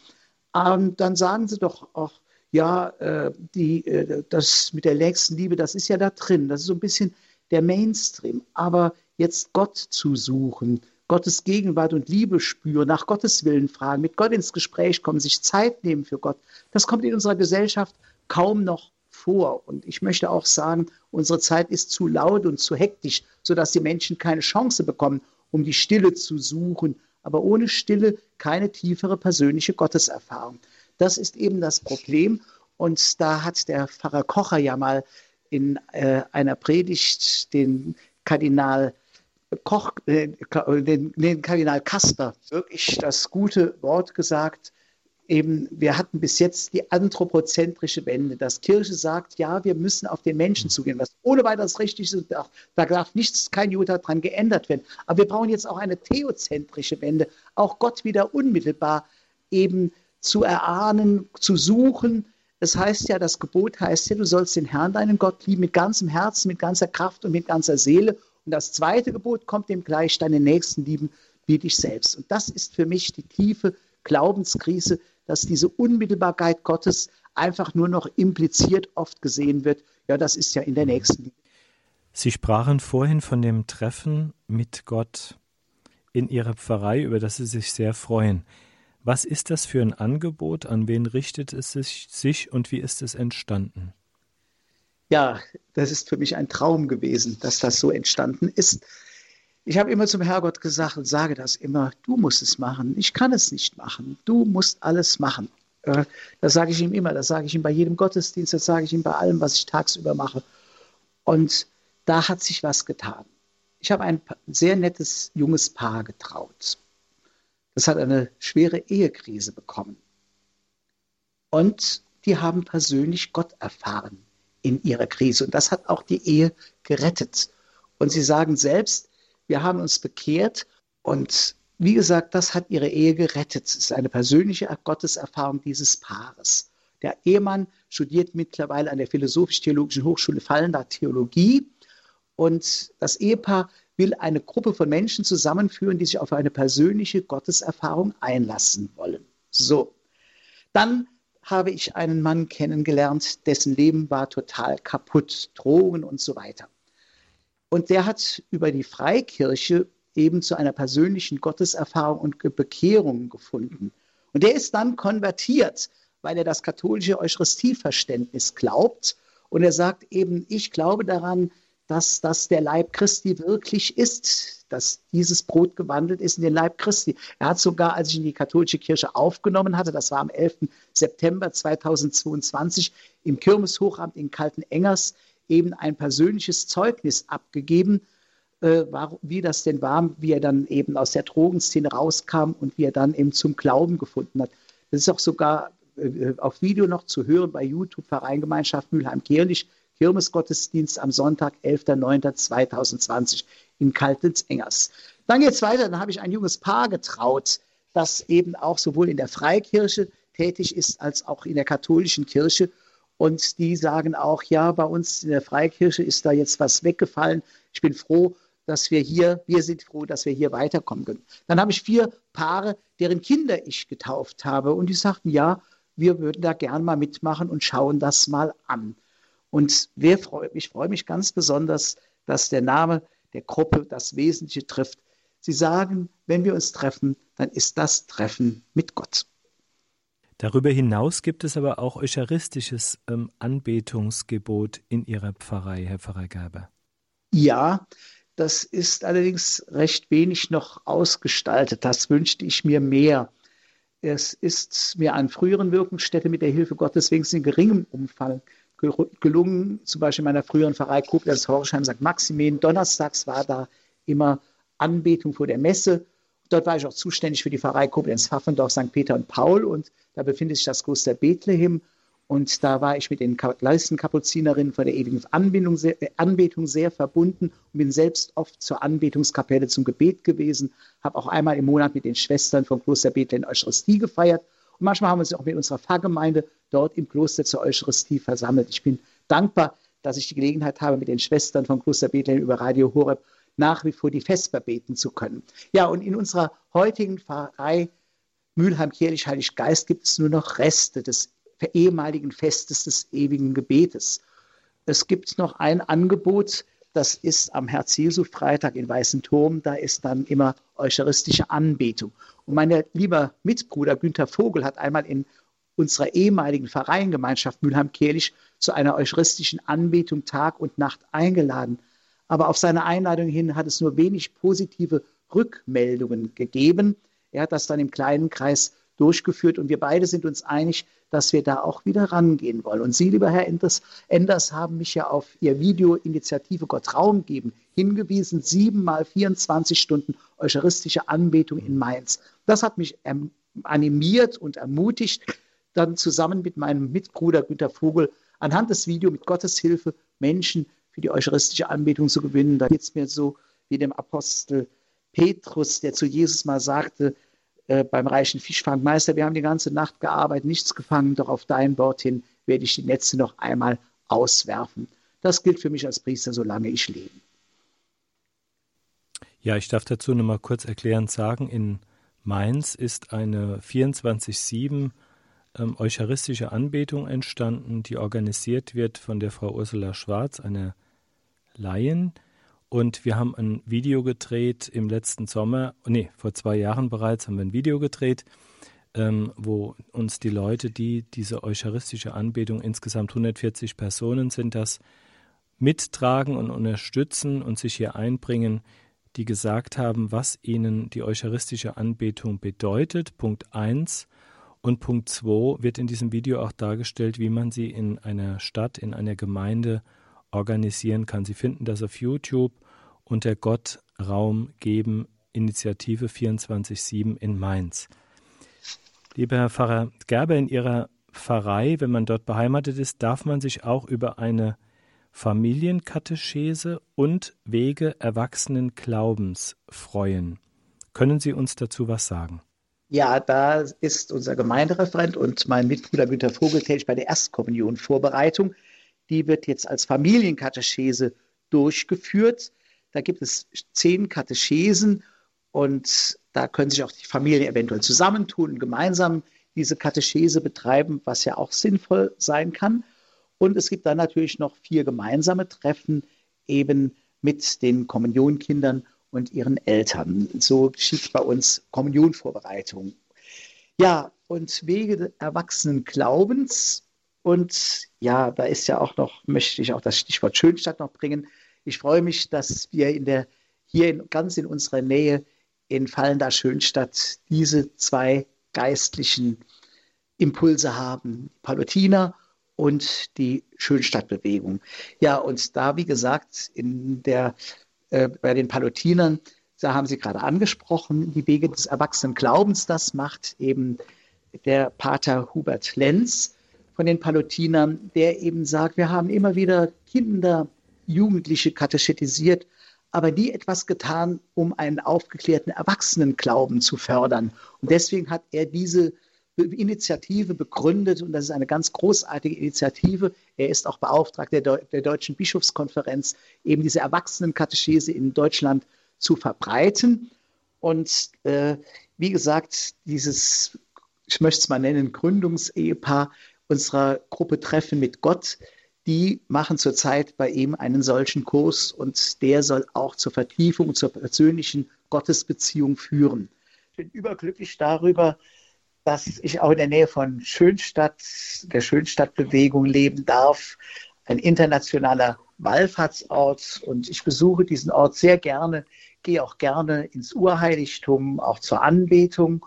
Und dann sagen sie doch auch, ja, äh, die, äh, das mit der nächsten Liebe, das ist ja da drin. Das ist so ein bisschen der Mainstream. Aber jetzt Gott zu suchen, Gottes Gegenwart und Liebe spüren, nach Gottes Willen fragen, mit Gott ins Gespräch kommen, sich Zeit nehmen für Gott, das kommt in unserer Gesellschaft kaum noch vor. Und ich möchte auch sagen, unsere Zeit ist zu laut und zu hektisch, sodass die Menschen keine Chance bekommen, um die Stille zu suchen. Aber ohne Stille keine tiefere persönliche Gotteserfahrung. Das ist eben das Problem. Und da hat der Pfarrer Kocher ja mal in äh, einer Predigt den Kardinal Koch, äh, den, den Kardinal Kasper wirklich das gute Wort gesagt. Eben, wir hatten bis jetzt die anthropozentrische Wende, dass Kirche sagt, ja, wir müssen auf den Menschen zugehen, was ohne weiteres richtig ist. Da darf nichts, kein Juda dran geändert werden. Aber wir brauchen jetzt auch eine theozentrische Wende, auch Gott wieder unmittelbar eben zu erahnen, zu suchen. Es heißt ja, das Gebot heißt ja, du sollst den Herrn, deinen Gott lieben, mit ganzem Herzen, mit ganzer Kraft und mit ganzer Seele. Und das zweite Gebot kommt dem gleich, deinen Nächsten lieben wie dich selbst. Und das ist für mich die tiefe Glaubenskrise, dass diese Unmittelbarkeit Gottes einfach nur noch impliziert oft gesehen wird. Ja, das ist ja in der nächsten. Sie sprachen vorhin von dem Treffen mit Gott in Ihrer Pfarrei, über das Sie sich sehr freuen. Was ist das für ein Angebot? An wen richtet es sich, und wie ist es entstanden? Ja, das ist für mich ein Traum gewesen, dass das so entstanden ist. Ich habe immer zum Herrgott gesagt und sage das immer, du musst es machen, ich kann es nicht machen, du musst alles machen. Äh, das sage ich ihm immer, das sage ich ihm bei jedem Gottesdienst, das sage ich ihm bei allem, was ich tagsüber mache. Und da hat sich was getan. Ich habe ein sehr nettes junges Paar getraut. Das hat eine schwere Ehekrise bekommen. Und die haben persönlich Gott erfahren in ihrer Krise. Und das hat auch die Ehe gerettet. Und sie sagen selbst, wir haben uns bekehrt und wie gesagt, das hat ihre Ehe gerettet. Es ist eine persönliche Gotteserfahrung dieses Paares. Der Ehemann studiert mittlerweile an der Philosophisch-Theologischen Hochschule Fallender Theologie und das Ehepaar will eine Gruppe von Menschen zusammenführen, die sich auf eine persönliche Gotteserfahrung einlassen wollen. So, dann habe ich einen Mann kennengelernt, dessen Leben war total kaputt, Drogen und so weiter. Und der hat über die Freikirche eben zu einer persönlichen Gotteserfahrung und Bekehrung gefunden. Und der ist dann konvertiert, weil er das katholische Eucharistieverständnis glaubt. Und er sagt eben, ich glaube daran, dass das der Leib Christi wirklich ist, dass dieses Brot gewandelt ist in den Leib Christi. Er hat sogar, als ich in die katholische Kirche aufgenommen hatte, das war am 11. September 2022 im Kirmeshochamt in Kaltenengers, eben ein persönliches Zeugnis abgegeben, äh, wie das denn war, wie er dann eben aus der Drogenszene rauskam und wie er dann eben zum Glauben gefunden hat. Das ist auch sogar äh, auf Video noch zu hören bei YouTube Vereingemeinschaft Mülheim-Kirlich Kirmesgottesdienst am Sonntag, 11.09.2020 in Kaltitz-Engers. Dann geht es weiter, dann habe ich ein junges Paar getraut, das eben auch sowohl in der Freikirche tätig ist als auch in der katholischen Kirche. Und die sagen auch, ja, bei uns in der Freikirche ist da jetzt was weggefallen. Ich bin froh, dass wir hier, wir sind froh, dass wir hier weiterkommen können. Dann habe ich vier Paare, deren Kinder ich getauft habe. Und die sagten, ja, wir würden da gern mal mitmachen und schauen das mal an. Und wer freut, ich freue mich ganz besonders, dass der Name der Gruppe das Wesentliche trifft. Sie sagen, wenn wir uns treffen, dann ist das Treffen mit Gott. Darüber hinaus gibt es aber auch eucharistisches ähm, Anbetungsgebot in Ihrer Pfarrei, Herr Pfarrer Gerber. Ja, das ist allerdings recht wenig noch ausgestaltet. Das wünschte ich mir mehr. Es ist mir an früheren Wirkungsstätten mit der Hilfe Gottes wenigstens in geringem Umfang gelungen, zum Beispiel in meiner früheren Pfarrei Koblenz, Horschheim, St. Maximin. Donnerstags war da immer Anbetung vor der Messe. Dort war ich auch zuständig für die Pfarrei Koblenz, Pfaffendorf, St. Peter und Paul und da befindet sich das Kloster Bethlehem und da war ich mit den Leistenkapuzinerinnen von der ewigen Anbetung sehr, äh, Anbetung sehr verbunden und bin selbst oft zur Anbetungskapelle zum Gebet gewesen, habe auch einmal im Monat mit den Schwestern vom Kloster Bethlehem Eucharistie gefeiert und manchmal haben wir uns auch mit unserer Pfarrgemeinde dort im Kloster zur Eucharistie versammelt. Ich bin dankbar, dass ich die Gelegenheit habe, mit den Schwestern vom Kloster Bethlehem über Radio Horeb nach wie vor die Vesper beten zu können. Ja, und in unserer heutigen Pfarrei Mülheim-Kirchlich-Heilig Geist gibt es nur noch Reste des ehemaligen Festes des ewigen Gebetes. Es gibt noch ein Angebot, das ist am Herz-Jesu-Freitag in Weißen Turm. Da ist dann immer eucharistische Anbetung. Und mein lieber Mitbruder Günther Vogel hat einmal in unserer ehemaligen Vereinsgemeinschaft Mülheim-Kehlich zu einer eucharistischen Anbetung Tag und Nacht eingeladen. Aber auf seine Einladung hin hat es nur wenig positive Rückmeldungen gegeben. Er hat das dann im kleinen Kreis durchgeführt und wir beide sind uns einig, dass wir da auch wieder rangehen wollen. Und Sie, lieber Herr Enders, Enders haben mich ja auf Ihr Video Initiative Gott Raum geben hingewiesen, sieben mal 24 Stunden eucharistische Anbetung in Mainz. Das hat mich animiert und ermutigt, dann zusammen mit meinem Mitbruder Günter Vogel anhand des Videos mit Gottes Hilfe Menschen für die eucharistische Anbetung zu gewinnen. Da geht es mir so wie dem Apostel Petrus, der zu Jesus mal sagte, äh, beim reichen Fischfangmeister, wir haben die ganze Nacht gearbeitet, nichts gefangen, doch auf dein Wort hin werde ich die Netze noch einmal auswerfen. Das gilt für mich als Priester, solange ich lebe. Ja, ich darf dazu noch mal kurz erklärend sagen, in Mainz ist eine 24-7 ähm, eucharistische Anbetung entstanden, die organisiert wird von der Frau Ursula Schwarz, eine Laien. Und wir haben ein Video gedreht im letzten Sommer, nee, vor zwei Jahren bereits haben wir ein Video gedreht, ähm, wo uns die Leute, die diese eucharistische Anbetung, insgesamt 140 Personen sind das, mittragen und unterstützen und sich hier einbringen, die gesagt haben, was ihnen die eucharistische Anbetung bedeutet. Punkt 1. Und Punkt 2 wird in diesem Video auch dargestellt, wie man sie in einer Stadt, in einer Gemeinde organisieren kann. Sie finden das auf YouTube unter Gott Raum geben Initiative 24-7 in Mainz. Lieber Herr Pfarrer Gerber, in Ihrer Pfarrei, wenn man dort beheimatet ist, darf man sich auch über eine Familienkatechese und Wege erwachsenen Glaubens freuen. Können Sie uns dazu was sagen? Ja, da ist unser Gemeindereferent und mein Mitbruder Günter Vogel tätig bei der Erstkommunion Vorbereitung. Die wird jetzt als Familienkatechese durchgeführt. Da gibt es zehn Katechesen und da können sich auch die Familien eventuell zusammentun und gemeinsam diese Katechese betreiben, was ja auch sinnvoll sein kann. Und es gibt dann natürlich noch vier gemeinsame Treffen eben mit den Kommunionkindern und ihren Eltern. So geschieht bei uns Kommunionvorbereitung. Ja, und Wege erwachsenen Glaubens. Und ja, da ist ja auch noch, möchte ich auch das Stichwort Schönstadt noch bringen. Ich freue mich, dass wir in der, hier in, ganz in unserer Nähe in Fallender Schönstadt diese zwei geistlichen Impulse haben. Palutiner und die Schönstadtbewegung. Ja, und da, wie gesagt, in der äh, bei den Palutinern, da haben Sie gerade angesprochen, die Wege des erwachsenen Glaubens, das macht eben der Pater Hubert Lenz von den Palutinern, der eben sagt, wir haben immer wieder Kinder, Jugendliche katechetisiert, aber nie etwas getan, um einen aufgeklärten Erwachsenenglauben zu fördern. Und deswegen hat er diese Initiative begründet und das ist eine ganz großartige Initiative. Er ist auch Beauftragter der, Deutschen Bischofskonferenz, eben diese Erwachsenenkatechese in Deutschland zu verbreiten. Und äh, wie gesagt, dieses, ich möchte es mal nennen, Gründungsehepaar unserer Gruppe Treffen mit Gott, die machen zurzeit bei ihm einen solchen Kurs und der soll auch zur Vertiefung, zur persönlichen Gottesbeziehung führen. Ich bin überglücklich darüber, dass ich auch in der Nähe von Schönstadt, der Schönstadtbewegung leben darf, ein internationaler Wallfahrtsort. Und ich besuche diesen Ort sehr gerne, gehe auch gerne ins Urheiligtum, auch zur Anbetung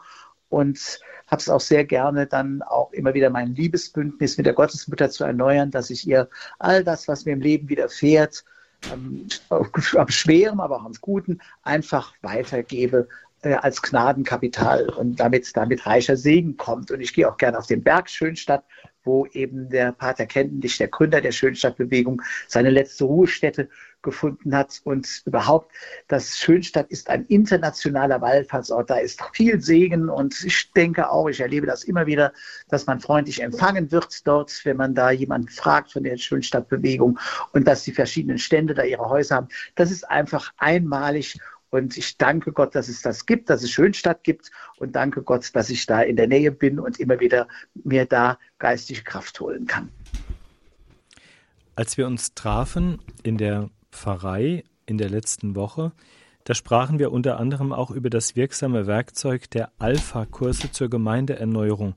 und habe es auch sehr gerne, dann auch immer wieder mein Liebesbündnis mit der Gottesmutter zu erneuern, dass ich ihr all das, was mir im Leben widerfährt, am, (laughs) am Schweren, aber auch am Guten, einfach weitergebe äh, als Gnadenkapital und damit, damit reicher Segen kommt. Und ich gehe auch gerne auf den Berg Schönstadt, wo eben der Pater Kentenich, der Gründer der Schönstadtbewegung, seine letzte Ruhestätte gefunden hat. Und überhaupt, das Schönstadt ist ein internationaler Wallfahrtsort. Da ist viel Segen und ich denke auch, ich erlebe das immer wieder, dass man freundlich empfangen wird dort, wenn man da jemanden fragt von der Schönstadtbewegung und dass die verschiedenen Stände da ihre Häuser haben. Das ist einfach einmalig und ich danke Gott, dass es das gibt, dass es Schönstadt gibt und danke Gott, dass ich da in der Nähe bin und immer wieder mir da geistige Kraft holen kann. Als wir uns trafen in der Pfarrei in der letzten Woche, da sprachen wir unter anderem auch über das wirksame Werkzeug der Alpha-Kurse zur Gemeindeerneuerung.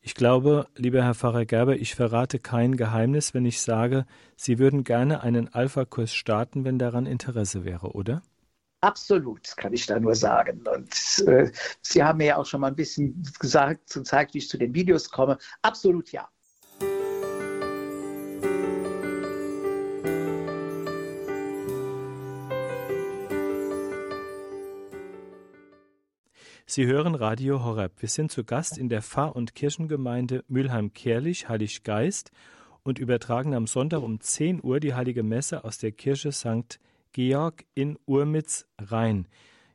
Ich glaube, lieber Herr Pfarrer Gerber, ich verrate kein Geheimnis, wenn ich sage, Sie würden gerne einen Alpha-Kurs starten, wenn daran Interesse wäre, oder? Absolut, kann ich da nur sagen. Und äh, Sie haben mir ja auch schon mal ein bisschen gesagt, gezeigt, wie ich zu den Videos komme. Absolut ja. Sie hören Radio Horeb. Wir sind zu Gast in der Pfarr- und Kirchengemeinde Mülheim-Kerlich, Heiliggeist und übertragen am Sonntag um 10 Uhr die Heilige Messe aus der Kirche St. Georg in Urmitz Rhein.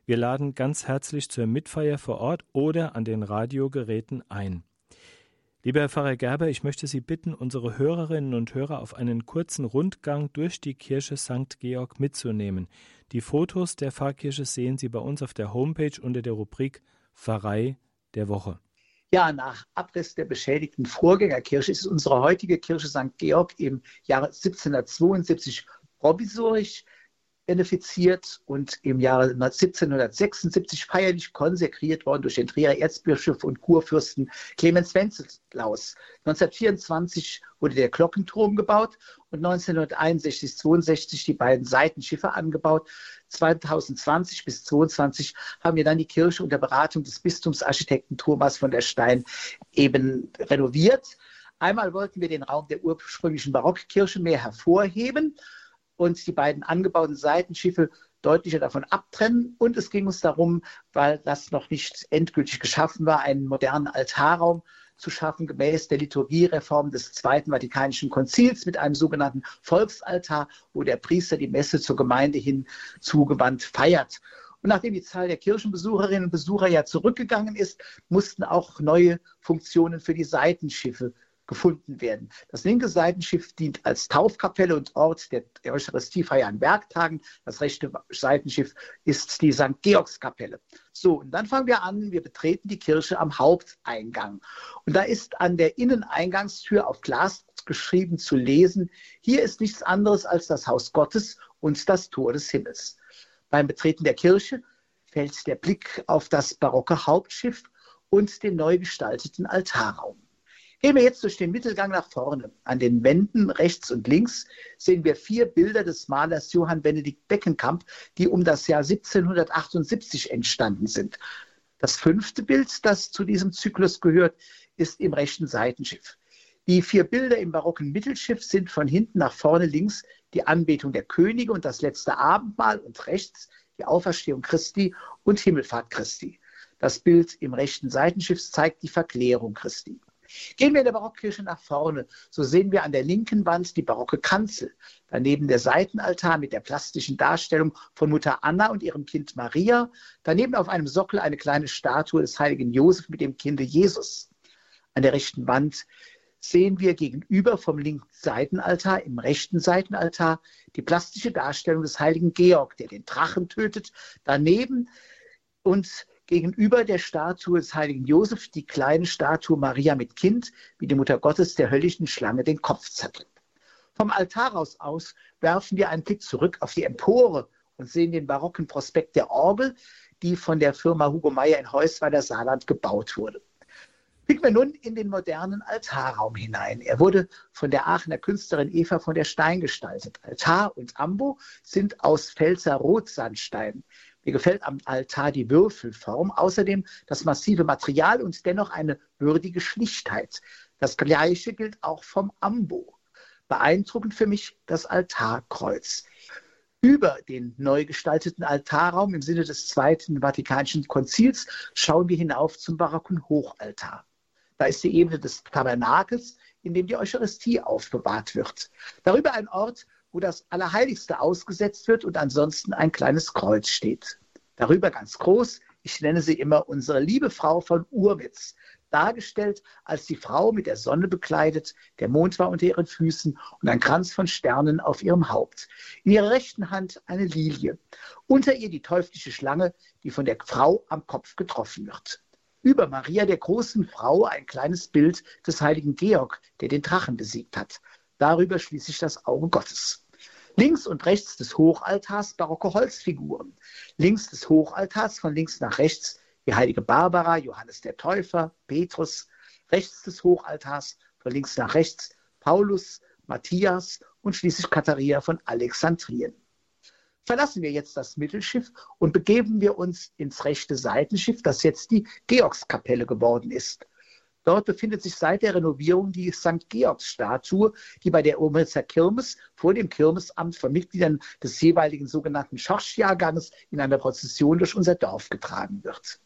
Wir laden ganz herzlich zur Mitfeier vor Ort oder an den Radiogeräten ein. Lieber Herr Pfarrer Gerber, ich möchte Sie bitten, unsere Hörerinnen und Hörer auf einen kurzen Rundgang durch die Kirche St. Georg mitzunehmen. Die Fotos der Pfarrkirche sehen Sie bei uns auf der Homepage unter der Rubrik Pfarrei der Woche. Ja, nach Abriss der beschädigten Vorgängerkirche ist unsere heutige Kirche St. Georg im Jahre 1772 provisorisch benefiziert und im Jahre 1776 feierlich konsekriert worden durch den Trierer Erzbischof und Kurfürsten Clemens Wenceslaus. 1924 wurde der Glockenturm gebaut und 1961, 62 die beiden Seitenschiffe angebaut. 2020 bis 2022 haben wir dann die Kirche unter Beratung des Bistumsarchitekten Thomas von der Stein eben renoviert. Einmal wollten wir den Raum der ursprünglichen Barockkirche mehr hervorheben und die beiden angebauten Seitenschiffe deutlicher davon abtrennen. Und es ging uns darum, weil das noch nicht endgültig geschaffen war, einen modernen Altarraum zu schaffen, gemäß der Liturgiereform des Zweiten Vatikanischen Konzils mit einem sogenannten Volksaltar, wo der Priester die Messe zur Gemeinde hin zugewandt feiert. Und nachdem die Zahl der Kirchenbesucherinnen und Besucher ja zurückgegangen ist, mussten auch neue Funktionen für die Seitenschiffe gefunden werden. Das linke Seitenschiff dient als Taufkapelle und Ort der Eucharistiefeier an Werktagen. Das rechte Seitenschiff ist die St. Georgskapelle. So, und dann fangen wir an, wir betreten die Kirche am Haupteingang. Und da ist an der Inneneingangstür auf Glas geschrieben zu lesen, hier ist nichts anderes als das Haus Gottes und das Tor des Himmels. Beim Betreten der Kirche fällt der Blick auf das barocke Hauptschiff und den neu gestalteten Altarraum. Gehen wir jetzt durch den Mittelgang nach vorne. An den Wänden rechts und links sehen wir vier Bilder des Malers Johann Benedikt Beckenkamp, die um das Jahr 1778 entstanden sind. Das fünfte Bild, das zu diesem Zyklus gehört, ist im rechten Seitenschiff. Die vier Bilder im barocken Mittelschiff sind von hinten nach vorne links die Anbetung der Könige und das letzte Abendmahl und rechts die Auferstehung Christi und Himmelfahrt Christi. Das Bild im rechten Seitenschiff zeigt die Verklärung Christi. Gehen wir in der Barockkirche nach vorne, so sehen wir an der linken Wand die barocke Kanzel, daneben der Seitenaltar mit der plastischen Darstellung von Mutter Anna und ihrem Kind Maria, daneben auf einem Sockel eine kleine Statue des heiligen Josef mit dem Kinde Jesus. An der rechten Wand sehen wir gegenüber vom linken Seitenaltar im rechten Seitenaltar die plastische Darstellung des heiligen Georg, der den Drachen tötet. Daneben und Gegenüber der Statue des heiligen Josef die kleine Statue Maria mit Kind, wie die Mutter Gottes der höllischen Schlange den Kopf zettelt. Vom Altarhaus aus werfen wir einen Blick zurück auf die Empore und sehen den barocken Prospekt der Orgel, die von der Firma Hugo Meyer in Heusweiler Saarland gebaut wurde. Blicken wir nun in den modernen Altarraum hinein. Er wurde von der Aachener Künstlerin Eva von der Stein gestaltet. Altar und Ambo sind aus Pfälzer Rotsandstein. Mir gefällt am Altar die Würfelform, außerdem das massive Material und dennoch eine würdige Schlichtheit. Das gleiche gilt auch vom Ambo. Beeindruckend für mich das Altarkreuz. Über den neu gestalteten Altarraum im Sinne des Zweiten Vatikanischen Konzils schauen wir hinauf zum barocken Hochaltar. Da ist die Ebene des Tabernakels, in dem die Eucharistie aufbewahrt wird. Darüber ein Ort, wo das Allerheiligste ausgesetzt wird und ansonsten ein kleines Kreuz steht. Darüber ganz groß, ich nenne sie immer unsere liebe Frau von Urwitz, dargestellt als die Frau mit der Sonne bekleidet, der Mond war unter ihren Füßen und ein Kranz von Sternen auf ihrem Haupt. In ihrer rechten Hand eine Lilie. Unter ihr die teuflische Schlange, die von der Frau am Kopf getroffen wird. Über Maria, der großen Frau, ein kleines Bild des heiligen Georg, der den Drachen besiegt hat. Darüber schließlich das Auge Gottes. Links und rechts des Hochaltars barocke Holzfiguren. Links des Hochaltars von links nach rechts die heilige Barbara, Johannes der Täufer, Petrus. rechts des Hochaltars, von links nach rechts, Paulus, Matthias und schließlich Katharina von Alexandrien. Verlassen wir jetzt das Mittelschiff und begeben wir uns ins rechte Seitenschiff, das jetzt die Georgskapelle geworden ist. Dort befindet sich seit der Renovierung die St. Georgs-Statue, die bei der Urmitzer Kirmes vor dem Kirmesamt von Mitgliedern des jeweiligen sogenannten Schorschjahrganges in einer Prozession durch unser Dorf getragen wird.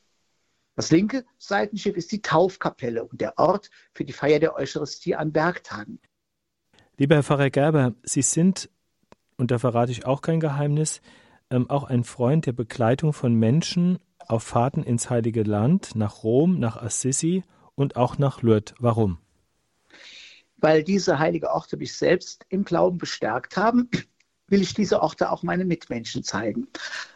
Das linke Seitenschiff ist die Taufkapelle und der Ort für die Feier der Eucharistie an Bergtagen. Lieber Herr Pfarrer Gerber, Sie sind, und da verrate ich auch kein Geheimnis, ähm, auch ein Freund der Begleitung von Menschen auf Fahrten ins Heilige Land, nach Rom, nach Assisi und auch nach Lourdes. Warum? Weil diese heilige Orte mich selbst im Glauben bestärkt haben, will ich diese Orte auch meinen Mitmenschen zeigen.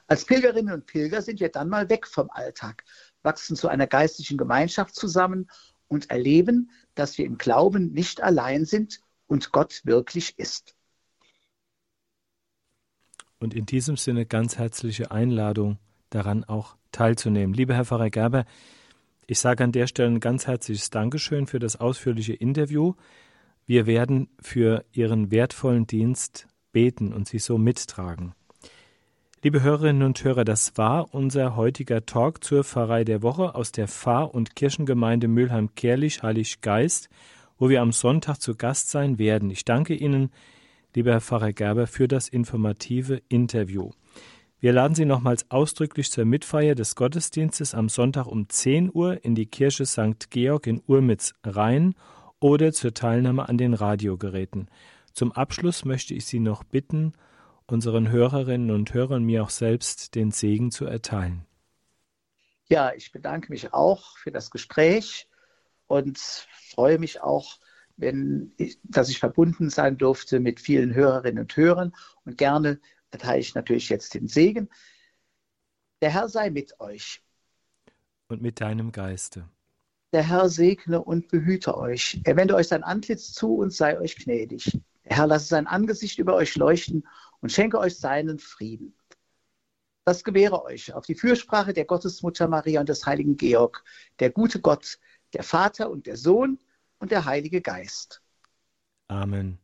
Als Pilgerinnen und Pilger sind wir dann mal weg vom Alltag, wachsen zu einer geistlichen Gemeinschaft zusammen und erleben, dass wir im Glauben nicht allein sind und Gott wirklich ist. Und in diesem Sinne ganz herzliche Einladung, daran auch teilzunehmen. Lieber Herr Pfarrer Gerber, ich sage an der Stelle ein ganz herzliches Dankeschön für das ausführliche Interview. Wir werden für Ihren wertvollen Dienst beten und Sie so mittragen. Liebe Hörerinnen und Hörer, das war unser heutiger Talk zur Pfarrei der Woche aus der Pfarr- und Kirchengemeinde Mülheim-Kerlich, Heilig Geist, wo wir am Sonntag zu Gast sein werden. Ich danke Ihnen, lieber Herr Pfarrer Gerber, für das informative Interview. Wir laden Sie nochmals ausdrücklich zur Mitfeier des Gottesdienstes am Sonntag um 10 Uhr in die Kirche St. Georg in Urmitz rein oder zur Teilnahme an den Radiogeräten. Zum Abschluss möchte ich Sie noch bitten, unseren Hörerinnen und Hörern mir auch selbst den Segen zu erteilen. Ja, ich bedanke mich auch für das Gespräch und freue mich auch, wenn ich, dass ich verbunden sein durfte mit vielen Hörerinnen und Hörern und gerne erteile ich natürlich jetzt den Segen. Der Herr sei mit euch. Und mit deinem Geiste. Der Herr segne und behüte euch. Er wende euch sein Antlitz zu und sei euch gnädig. Der Herr lasse sein Angesicht über euch leuchten und schenke euch seinen Frieden. Das gewähre euch auf die Fürsprache der Gottesmutter Maria und des heiligen Georg, der gute Gott, der Vater und der Sohn und der Heilige Geist. Amen.